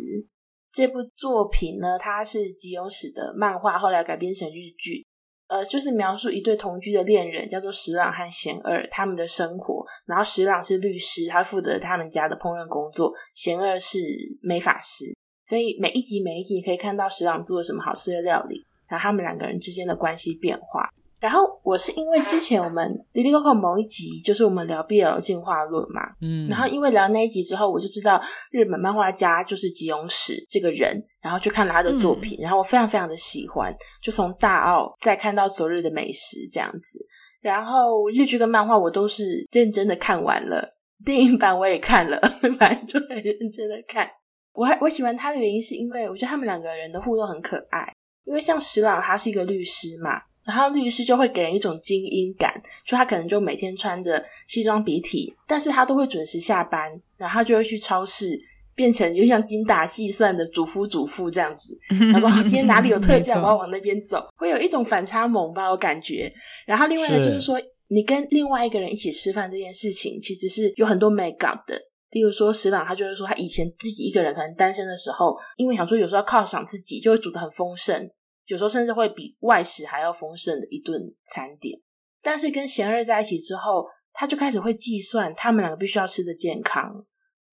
Speaker 1: 这部作品呢，它是吉永史的漫画，后来改编成日剧。呃，就是描述一对同居的恋人，叫做石朗和贤二，他们的生活。然后石朗是律师，他负责他们家的烹饪工作；贤二是美法师。所以每一集每一集，你可以看到石朗做了什么好吃的料理，然后他们两个人之间的关系变化。然后我是因为之前我们哩哩扣扣某一集就是我们聊 BL 进化论嘛，嗯，然后因为聊那一集之后，我就知道日本漫画家就是吉永史这个人，然后去看了他的作品，嗯、然后我非常非常的喜欢，就从大奥再看到昨日的美食这样子，然后日剧跟漫画我都是认真的看完了，电影版我也看了，(laughs) 反正就很认真的看。我还我喜欢他的原因是因为我觉得他们两个人的互动很可爱，因为像石朗他是一个律师嘛。然后律师就会给人一种精英感，就他可能就每天穿着西装笔挺，但是他都会准时下班，然后他就会去超市，变成就像精打细算的主夫主妇这样子。(laughs) 他说：“今天哪里有特价，我要往那边走。”会有一种反差萌吧，我感觉。然后另外呢，就是说你跟另外一个人一起吃饭这件事情，其实是有很多美感的。例如说石朗，他就会说他以前自己一个人可能单身的时候，因为想说有时候要犒赏自己，就会煮得很丰盛。有时候甚至会比外食还要丰盛的一顿餐点，但是跟贤二在一起之后，他就开始会计算他们两个必须要吃的健康，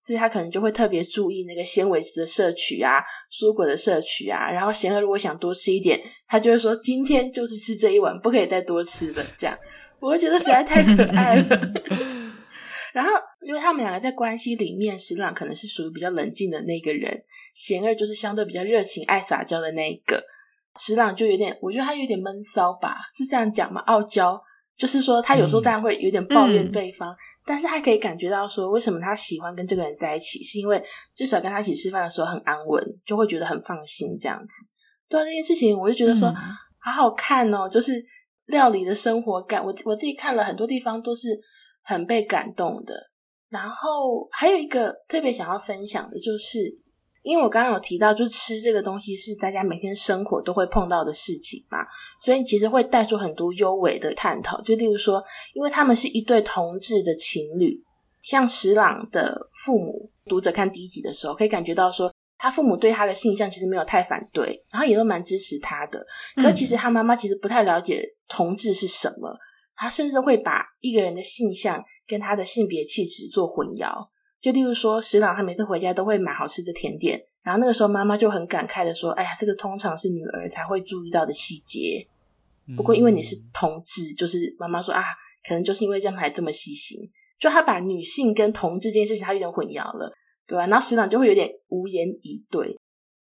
Speaker 1: 所以他可能就会特别注意那个纤维质的摄取啊，蔬果的摄取啊。然后贤二如果想多吃一点，他就会说今天就是吃这一碗，不可以再多吃了。这样我会觉得实在太可爱了。(laughs) 然后因为他们两个在关系里面，石朗可能是属于比较冷静的那个人，贤二就是相对比较热情、爱撒娇的那一个。石朗就有点，我觉得他有点闷骚吧，是这样讲吗？傲娇，就是说他有时候这样会有点抱怨对方，嗯、但是他可以感觉到说，为什么他喜欢跟这个人在一起，是因为至少跟他一起吃饭的时候很安稳，就会觉得很放心这样子。对啊，这件事情我就觉得说、嗯、好好看哦，就是料理的生活感，我我自己看了很多地方都是很被感动的。然后还有一个特别想要分享的就是。因为我刚刚有提到，就吃这个东西是大家每天生活都会碰到的事情嘛，所以其实会带出很多优美的探讨。就例如说，因为他们是一对同志的情侣，像石朗的父母，读者看第一集的时候可以感觉到说，他父母对他的性向其实没有太反对，然后也都蛮支持他的。可是其实他妈妈其实不太了解同志是什么，他甚至会把一个人的性向跟他的性别气质做混淆。就例如说，石朗他每次回家都会买好吃的甜点，然后那个时候妈妈就很感慨的说：“哎呀，这个通常是女儿才会注意到的细节。不过因为你是同志，就是妈妈说啊，可能就是因为这样才这么细心。就他把女性跟同志这件事情他有点混淆了，对吧？然后石朗就会有点无言以对。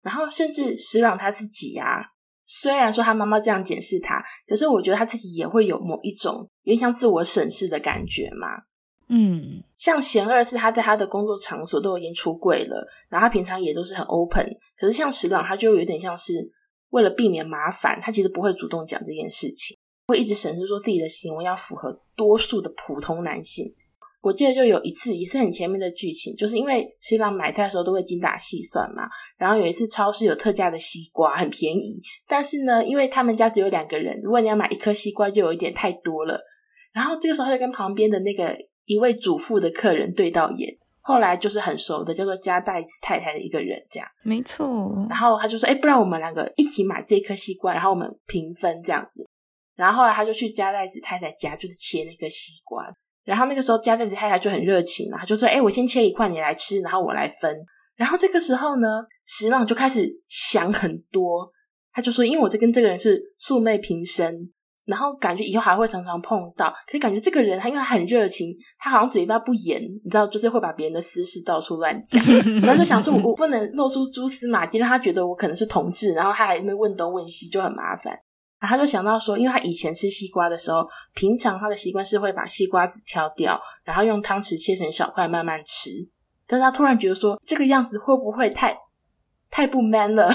Speaker 1: 然后甚至石朗他自己啊，虽然说他妈妈这样检视他，可是我觉得他自己也会有某一种有点像自我审视的感觉嘛。”嗯，像贤二是他在他的工作场所都已经出柜了，然后他平常也都是很 open。可是像石朗，他就有点像是为了避免麻烦，他其实不会主动讲这件事情，会一直审视说自己的行为要符合多数的普通男性。我记得就有一次也是很前面的剧情，就是因为新郎买菜的时候都会精打细算嘛，然后有一次超市有特价的西瓜很便宜，但是呢，因为他们家只有两个人，如果你要买一颗西瓜就有一点太多了，然后这个时候他就跟旁边的那个。一位主妇的客人对到眼，后来就是很熟的，叫做加代子太太的一个人，这样
Speaker 2: 没错。
Speaker 1: 然后他就说：“哎，不然我们两个一起买这颗西瓜，然后我们平分这样子。”然后后来他就去加代子太太家，就是切那个西瓜。然后那个时候家政子太太就很热情啊，就说：“哎，我先切一块，你来吃，然后我来分。”然后这个时候呢，石浪就开始想很多，他就说：“因为我在跟这个人是素昧平生。”然后感觉以后还会常常碰到，可是感觉这个人他因为他很热情，他好像嘴巴不严，你知道，就是会把别人的私事到处乱讲。(laughs) 然后就想说，我不能露出蛛丝马迹，让他觉得我可能是同志，然后他还没问东问西，就很麻烦。他就想到说，因为他以前吃西瓜的时候，平常他的习惯是会把西瓜籽挑掉，然后用汤匙切成小块慢慢吃。但是他突然觉得说，这个样子会不会太太不 man 了？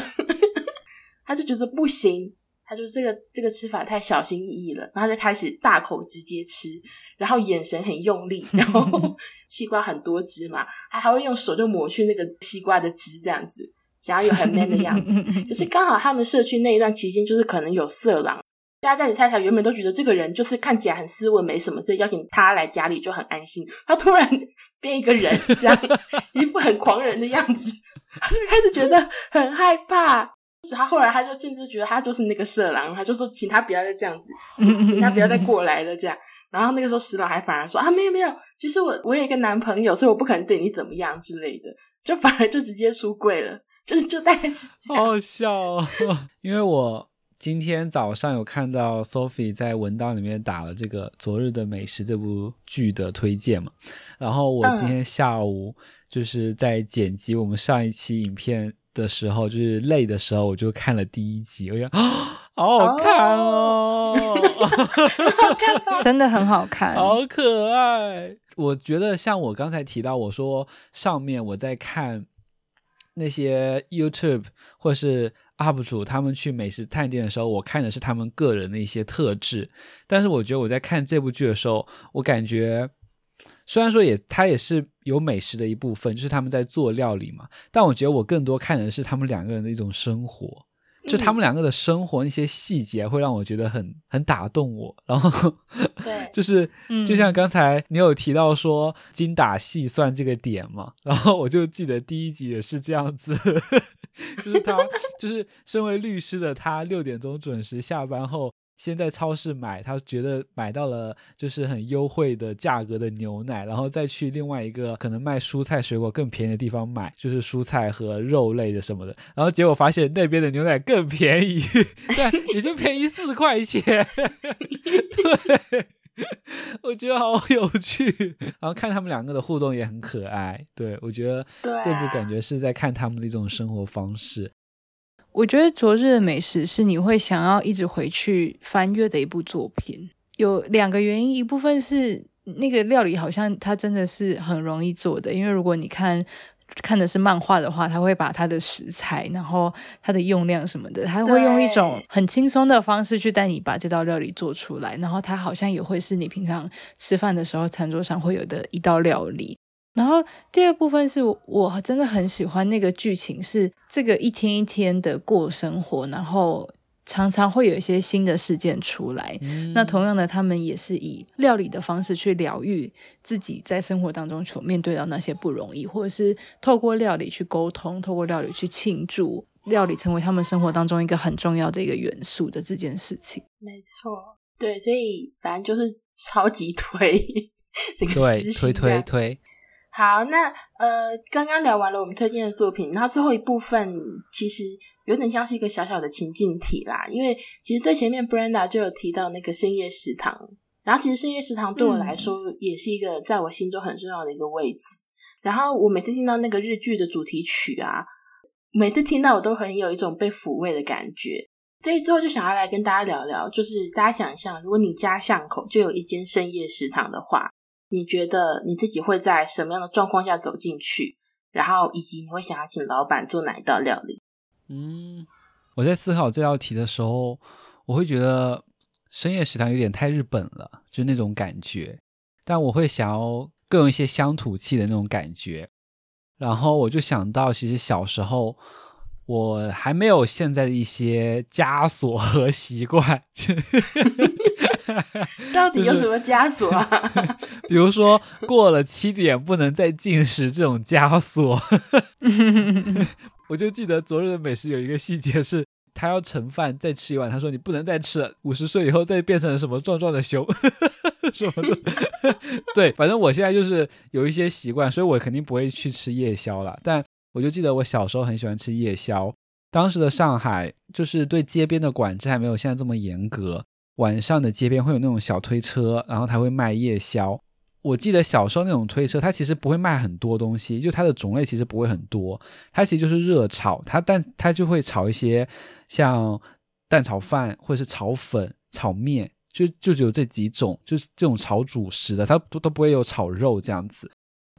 Speaker 1: (laughs) 他就觉得不行。他就这个这个吃法太小心翼翼了，然后就开始大口直接吃，然后眼神很用力，然后 (laughs) 西瓜很多汁嘛，他还会用手就抹去那个西瓜的汁，这样子想要有很 man 的样子。(laughs) 可是刚好他们社区那一段期间，就是可能有色狼，大家在你太太原本都觉得这个人就是看起来很斯文，没什么，所以邀请他来家里就很安心。他突然变一个人，(laughs) 这样一副很狂人的样子，他就开始觉得很害怕。他后来他就甚至觉得他就是那个色狼，他就说请他不要再这样子，请他不要再过来了这样。然后那个时候石朗还反而说啊没有没有，其实我我有一个男朋友，所以我不可能对你怎么样之类的，就反而就直接出柜了，就是就大概是这样。
Speaker 3: 好好笑哦，(laughs) 因为我今天早上有看到 Sophie 在文档里面打了这个《昨日的美食》这部剧的推荐嘛，然后我今天下午就是在剪辑我们上一期影片。的时候，就是累的时候，我就看了第一集，我觉得啊，好好看哦，(laughs)
Speaker 1: 好看，
Speaker 2: 真的很好看，
Speaker 3: 好可爱。我觉得像我刚才提到，我说上面我在看那些 YouTube 或是 UP 主他们去美食探店的时候，我看的是他们个人的一些特质，但是我觉得我在看这部剧的时候，我感觉。虽然说也，它也是有美食的一部分，就是他们在做料理嘛。但我觉得我更多看的是他们两个人的一种生活，就他们两个的生活那些细节会让我觉得很很打动我。(laughs) 然后，
Speaker 1: 对，(laughs)
Speaker 3: 就是就像刚才你有提到说精打细算这个点嘛，(laughs) 然后我就记得第一集也是这样子，就是他就是身为律师的他六点钟准时下班后。先在超市买，他觉得买到了就是很优惠的价格的牛奶，然后再去另外一个可能卖蔬菜水果更便宜的地方买，就是蔬菜和肉类的什么的，然后结果发现那边的牛奶更便宜，对，也就便宜四块钱。对，我觉得好有趣，然后看他们两个的互动也很可爱。对，我觉得这部感觉是在看他们的一种生活方式。
Speaker 2: 我觉得昨日的美食是你会想要一直回去翻阅的一部作品。有两个原因，一部分是那个料理好像它真的是很容易做的，因为如果你看看的是漫画的话，他会把它的食材，然后它的用量什么的，他会用一种很轻松的方式去带你把这道料理做出来，然后它好像也会是你平常吃饭的时候餐桌上会有的一道料理。然后第二部分是我真的很喜欢那个剧情，是这个一天一天的过生活，然后。常常会有一些新的事件出来，嗯、那同样的，他们也是以料理的方式去疗愈自己在生活当中所面对到那些不容易，或者是透过料理去沟通，透过料理去庆祝，料理成为他们生活当中一个很重要的一个元素的这件事情。
Speaker 1: 没错，对，所以反正就是超级推 (laughs) 这个
Speaker 3: 对，推推推。
Speaker 1: 好，那呃，刚刚聊完了我们推荐的作品，然后最后一部分其实。有点像是一个小小的情境题啦，因为其实最前面 Brenda 就有提到那个深夜食堂，然后其实深夜食堂对我来说也是一个在我心中很重要的一个位置。嗯、然后我每次听到那个日剧的主题曲啊，每次听到我都很有一种被抚慰的感觉。所以最后就想要来跟大家聊聊，就是大家想象，如果你家巷口就有一间深夜食堂的话，你觉得你自己会在什么样的状况下走进去？然后以及你会想要请老板做哪一道料理？
Speaker 3: 嗯，我在思考这道题的时候，我会觉得深夜食堂有点太日本了，就那种感觉。但我会想要更有一些乡土气的那种感觉。然后我就想到，其实小时候我还没有现在的一些枷锁和习惯。(laughs) (laughs)
Speaker 1: 到底有什么枷锁啊？
Speaker 3: 就是、比如说过了七点不能再进食这种枷锁。(laughs) 我就记得昨日的美食有一个细节是，他要盛饭再吃一碗，他说你不能再吃了，五十岁以后再变成什么壮壮的熊 (laughs) 什么的。对，反正我现在就是有一些习惯，所以我肯定不会去吃夜宵了。但我就记得我小时候很喜欢吃夜宵，当时的上海就是对街边的管制还没有现在这么严格，晚上的街边会有那种小推车，然后他会卖夜宵。我记得小时候那种推车，它其实不会卖很多东西，就它的种类其实不会很多，它其实就是热炒，它但它就会炒一些像蛋炒饭或者是炒粉、炒面，就就只有这几种，就是这种炒主食的，它都都不会有炒肉这样子。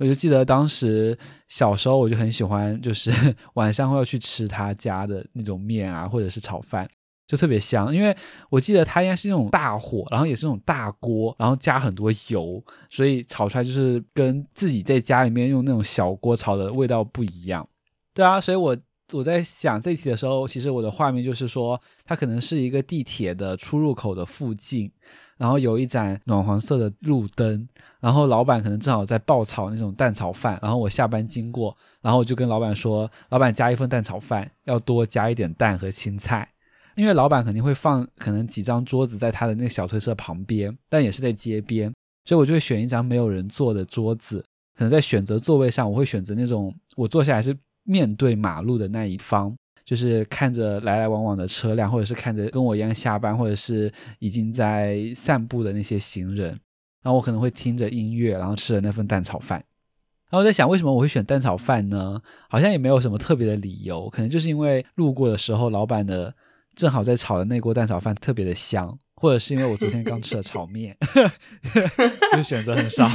Speaker 3: 我就记得当时小时候我就很喜欢，就是 (laughs) 晚上会要去吃他家的那种面啊，或者是炒饭。就特别香，因为我记得它应该是那种大火，然后也是那种大锅，然后加很多油，所以炒出来就是跟自己在家里面用那种小锅炒的味道不一样。对啊，所以我我在想这题的时候，其实我的画面就是说，它可能是一个地铁的出入口的附近，然后有一盏暖黄色的路灯，然后老板可能正好在爆炒那种蛋炒饭，然后我下班经过，然后我就跟老板说，老板加一份蛋炒饭，要多加一点蛋和青菜。因为老板肯定会放可能几张桌子在他的那个小推车旁边，但也是在街边，所以我就会选一张没有人坐的桌子。可能在选择座位上，我会选择那种我坐下来是面对马路的那一方，就是看着来来往往的车辆，或者是看着跟我一样下班或者是已经在散步的那些行人。然后我可能会听着音乐，然后吃了那份蛋炒饭。然后我在想，为什么我会选蛋炒饭呢？好像也没有什么特别的理由，可能就是因为路过的时候老板的。正好在炒的那锅蛋炒饭特别的香，或者是因为我昨天刚吃了炒面，(laughs) 就选择很少。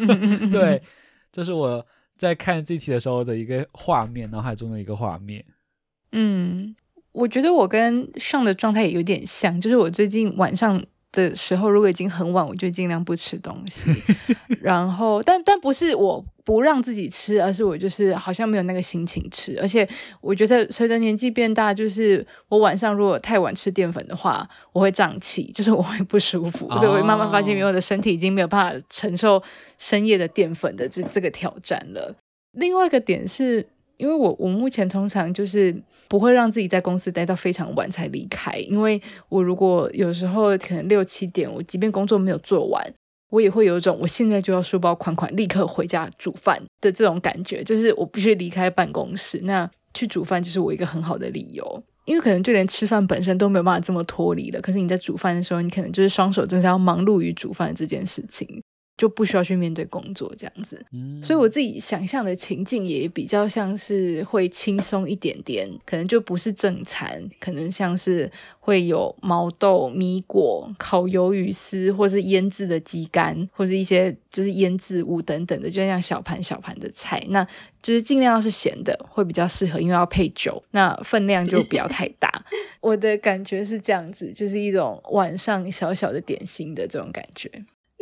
Speaker 3: (laughs) 对，这是我在看这题的时候的一个画面，脑海中的一个画面。
Speaker 2: 嗯，我觉得我跟上的状态也有点像，就是我最近晚上的时候，如果已经很晚，我就尽量不吃东西。(laughs) 然后，但但不是我。不让自己吃，而是我就是好像没有那个心情吃，而且我觉得随着年纪变大，就是我晚上如果太晚吃淀粉的话，我会胀气，就是我会不舒服，哦、所以我会慢慢发现，我的身体已经没有办法承受深夜的淀粉的这这个挑战了。另外一个点是，因为我我目前通常就是不会让自己在公司待到非常晚才离开，因为我如果有时候可能六七点，我即便工作没有做完。我也会有一种我现在就要书包款款立刻回家煮饭的这种感觉，就是我必须离开办公室，那去煮饭就是我一个很好的理由。因为可能就连吃饭本身都没有办法这么脱离了，可是你在煮饭的时候，你可能就是双手真是要忙碌于煮饭这件事情，就不需要去面对工作这样子。嗯，所以我自己想象的情境也比较像是会轻松一点点，可能就不是正餐，可能像是会有毛豆、米果、烤鱿鱼丝，或是腌制的鸡肝，或是一些就是腌制物等等的，就像小盘小盘的菜。那就是尽量要是咸的，会比较适合，因为要配酒，那分量就不要太大。(laughs) 我的感觉是这样子，就是一种晚上小小的点心的这种感觉。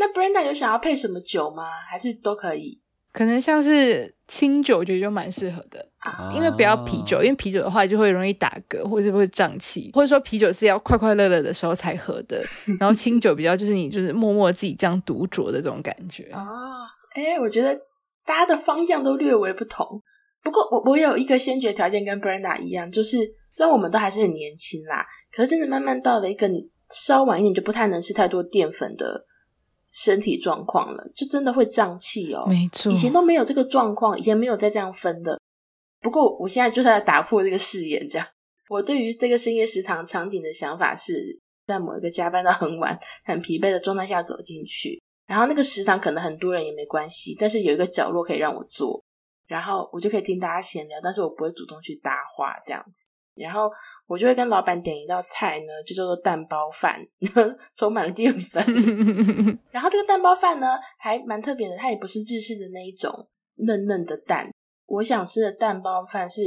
Speaker 1: 那 Brenda 有想要配什么酒吗？还是都可以？
Speaker 2: 可能像是清酒，我觉得就蛮适合的，啊、因为不要啤酒，因为啤酒的话就会容易打嗝，或者是会胀气，或者说啤酒是要快快乐乐的时候才喝的。(laughs) 然后清酒比较就是你就是默默自己这样独酌的这种感觉。
Speaker 1: 哦，哎，我觉得大家的方向都略微不同。不过我我有一个先决条件跟 Brenda 一样，就是虽然我们都还是很年轻啦，可是真的慢慢到了一个你稍晚一点就不太能吃太多淀粉的。身体状况了，就真的会胀气哦。
Speaker 2: 没错，
Speaker 1: 以前都没有这个状况，以前没有再这样分的。不过我现在就在打破这个誓言，这样。我对于这个深夜食堂场景的想法是，在某一个加班到很晚、很疲惫的状态下走进去，然后那个食堂可能很多人也没关系，但是有一个角落可以让我坐，然后我就可以听大家闲聊，但是我不会主动去搭话这样子。然后我就会跟老板点一道菜呢，就叫做蛋包饭，(laughs) 充满了淀粉。(laughs) 然后这个蛋包饭呢，还蛮特别的，它也不是日式的那一种嫩嫩的蛋。我想吃的蛋包饭是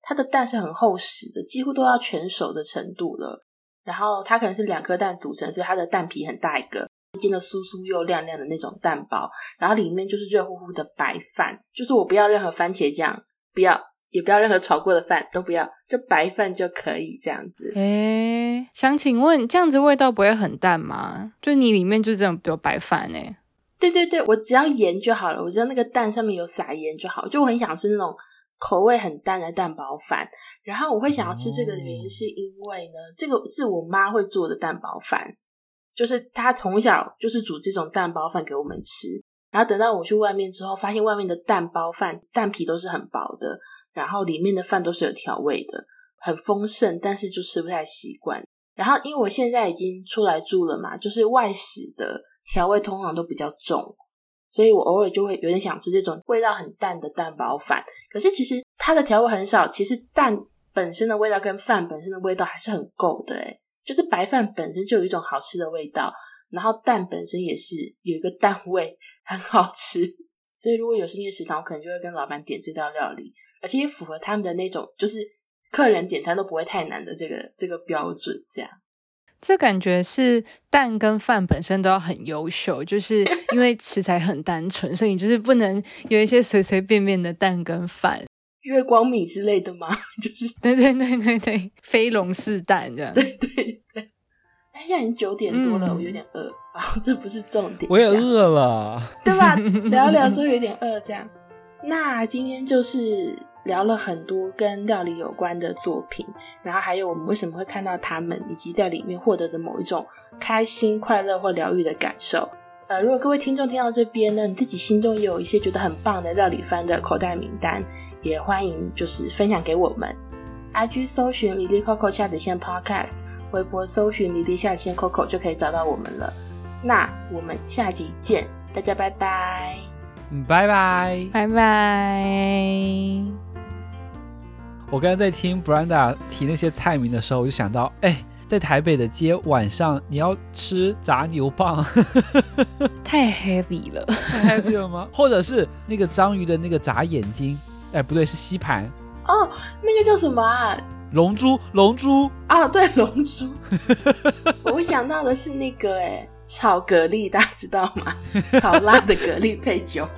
Speaker 1: 它的蛋是很厚实的，几乎都要全熟的程度了。然后它可能是两颗蛋组成，所以它的蛋皮很大一个，煎的酥酥又亮亮的那种蛋包。然后里面就是热乎乎的白饭，就是我不要任何番茄酱，不要。也不要任何炒过的饭，都不要，就白饭就可以这样子。
Speaker 2: 诶，想请问，这样子味道不会很淡吗？就你里面就这种有白饭诶。
Speaker 1: 对对对，我只要盐就好了，我知道那个蛋上面有撒盐就好。就我很想吃那种口味很淡的蛋包饭，然后我会想要吃这个的原因是因为呢，这个是我妈会做的蛋包饭，就是她从小就是煮这种蛋包饭给我们吃，然后等到我去外面之后，发现外面的蛋包饭蛋皮都是很薄的。然后里面的饭都是有调味的，很丰盛，但是就吃不太习惯。然后因为我现在已经出来住了嘛，就是外食的调味通常都比较重，所以我偶尔就会有点想吃这种味道很淡的蛋包饭。可是其实它的调味很少，其实蛋本身的味道跟饭本身的味道还是很够的诶，就是白饭本身就有一种好吃的味道，然后蛋本身也是有一个蛋味，很好吃。(laughs) 所以如果有深夜食堂，我可能就会跟老板点这道料理。而且也符合他们的那种，就是客人点餐都不会太难的这个这个标准，这样。
Speaker 2: 这感觉是蛋跟饭本身都要很优秀，就是 (laughs) 因为食材很单纯，所以你就是不能有一些随随便便的蛋跟饭，
Speaker 1: 月光米之类的吗？(laughs) 就是
Speaker 2: 对对对对对，飞龙四蛋这样。
Speaker 1: 对对对。哎，现在已经九点多了，嗯、我有点饿 (laughs) 啊，这不是重点。
Speaker 3: 我也饿了，
Speaker 1: 对吧？聊聊说有点饿，这样。那今天就是。聊了很多跟料理有关的作品，然后还有我们为什么会看到他们，以及在里面获得的某一种开心、快乐或疗愈的感受。呃，如果各位听众听到这边呢，你自己心中也有一些觉得很棒的料理番的口袋名单，也欢迎就是分享给我们。IG 搜寻哩哩扣扣下底线 Podcast，微博搜寻哩哩下底线 Coco 就可以找到我们了。那我们下集见，大家拜拜，
Speaker 3: 嗯，拜拜，
Speaker 2: 拜拜。
Speaker 3: 我刚才在听 Brenda 提那些菜名的时候，我就想到，哎，在台北的街晚上你要吃炸牛蒡，(laughs)
Speaker 2: 太 heavy 了，
Speaker 3: 太 heavy 了吗？(laughs) 或者是那个章鱼的那个炸眼睛，哎，不对，是吸盘
Speaker 1: 哦，那个叫什么啊？
Speaker 3: 龙珠，龙珠
Speaker 1: 啊，对，(laughs) 龙珠。我想到的是那个，哎，炒蛤蜊，大家知道吗？炒辣的蛤蜊配酒。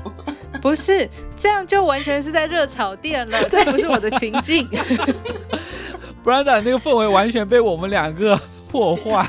Speaker 1: (laughs)
Speaker 2: 不是，这样就完全是在热炒店了，这不是我的情境。(laughs)
Speaker 3: Brenda 那个氛围完全被我们两个破坏。